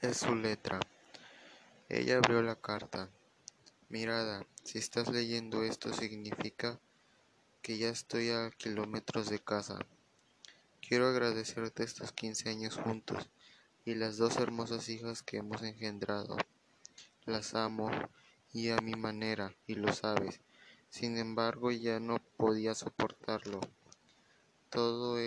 es su letra. Ella abrió la carta. Mirada, si estás leyendo esto significa que ya estoy a kilómetros de casa. Quiero agradecerte estos quince años juntos y las dos hermosas hijas que hemos engendrado. Las amo y a mi manera, y lo sabes. Sin embargo, ya no podía soportarlo. Todo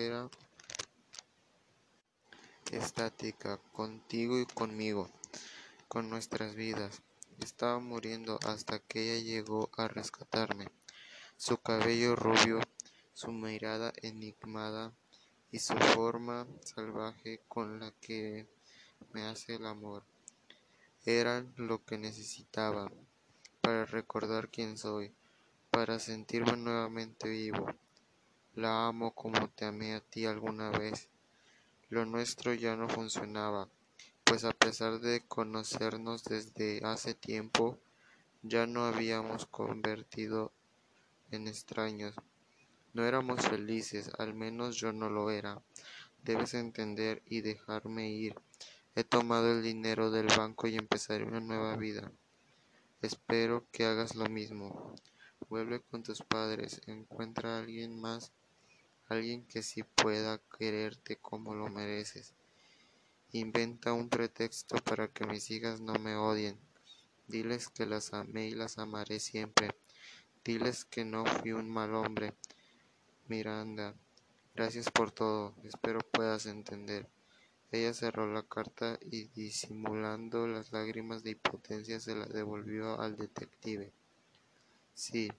estática, contigo y conmigo, con nuestras vidas. Estaba muriendo hasta que ella llegó a rescatarme. Su cabello rubio, su mirada enigmada y su forma salvaje con la que me hace el amor eran lo que necesitaba para recordar quién soy, para sentirme nuevamente vivo. La amo como te amé a ti alguna vez. Lo nuestro ya no funcionaba, pues a pesar de conocernos desde hace tiempo, ya no habíamos convertido en extraños. No éramos felices, al menos yo no lo era. Debes entender y dejarme ir. He tomado el dinero del banco y empezaré una nueva vida. Espero que hagas lo mismo. Vuelve con tus padres, encuentra a alguien más, alguien que sí pueda quererte como lo mereces. Inventa un pretexto para que mis hijas no me odien. Diles que las amé y las amaré siempre. Diles que no fui un mal hombre. Miranda, gracias por todo. Espero puedas entender. Ella cerró la carta y disimulando las lágrimas de impotencia se la devolvió al detective. Sí,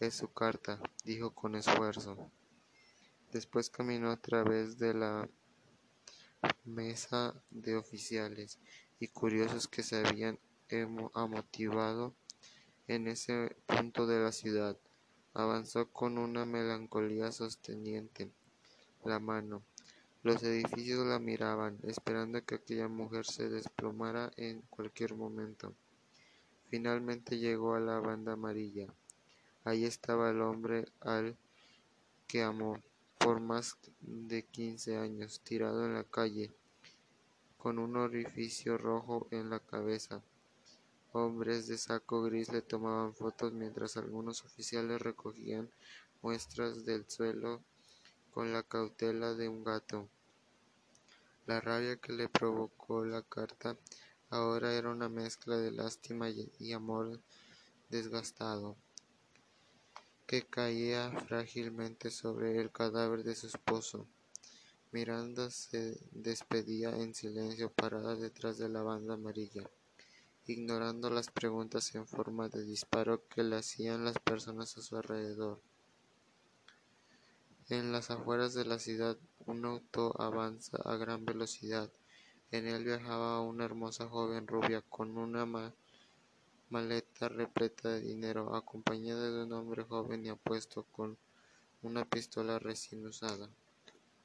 es su carta, dijo con esfuerzo. Después caminó a través de la mesa de oficiales y curiosos que se habían amotivado en ese punto de la ciudad. Avanzó con una melancolía sosteniente la mano. Los edificios la miraban, esperando que aquella mujer se desplomara en cualquier momento. Finalmente llegó a la banda amarilla. Allí estaba el hombre al que amó por más de quince años, tirado en la calle, con un orificio rojo en la cabeza. Hombres de saco gris le tomaban fotos mientras algunos oficiales recogían muestras del suelo con la cautela de un gato. La rabia que le provocó la carta ahora era una mezcla de lástima y amor desgastado, que caía frágilmente sobre el cadáver de su esposo. Miranda se despedía en silencio parada detrás de la banda amarilla, ignorando las preguntas en forma de disparo que le hacían las personas a su alrededor. En las afueras de la ciudad un auto avanza a gran velocidad. En él viajaba una hermosa joven rubia con una maleta repleta de dinero, acompañada de un hombre joven y apuesto con una pistola recién usada.